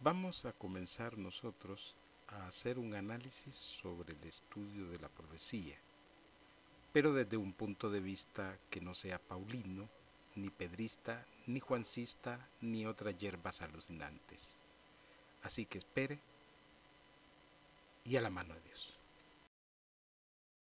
Vamos a comenzar nosotros a hacer un análisis sobre el estudio de la profecía, pero desde un punto de vista que no sea paulino, ni pedrista, ni juancista, ni otras hierbas alucinantes. Así que espere y a la mano de Dios.